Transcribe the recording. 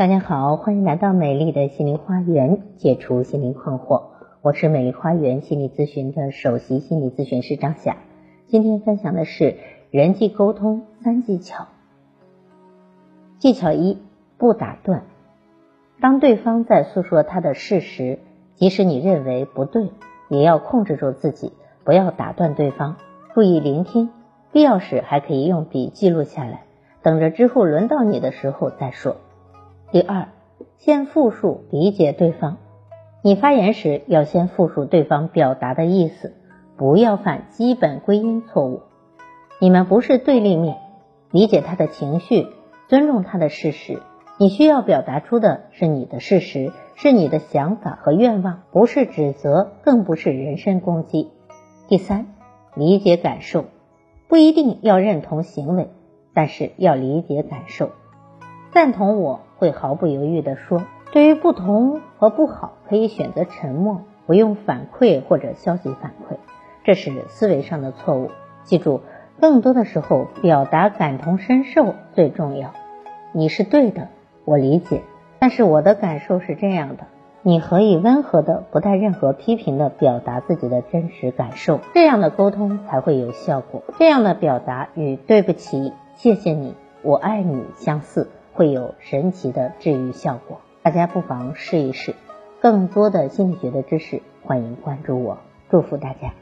大家好，欢迎来到美丽的心灵花园，解除心灵困惑。我是美丽花园心理咨询的首席心理咨询师张霞。今天分享的是人际沟通三技巧。技巧一：不打断。当对方在诉说他的事实，即使你认为不对，也要控制住自己，不要打断对方，注意聆听，必要时还可以用笔记录下来，等着之后轮到你的时候再说。第二，先复述理解对方。你发言时要先复述对方表达的意思，不要犯基本归因错误。你们不是对立面，理解他的情绪，尊重他的事实。你需要表达出的是你的事实，是你的想法和愿望，不是指责，更不是人身攻击。第三，理解感受，不一定要认同行为，但是要理解感受。赞同我会毫不犹豫地说，对于不同和不好，可以选择沉默，不用反馈或者消极反馈，这是思维上的错误。记住，更多的时候表达感同身受最重要。你是对的，我理解，但是我的感受是这样的。你可以温和的、不带任何批评的表达自己的真实感受，这样的沟通才会有效果。这样的表达与“对不起”“谢谢你”“我爱你”相似。会有神奇的治愈效果，大家不妨试一试。更多的心理学的知识，欢迎关注我。祝福大家。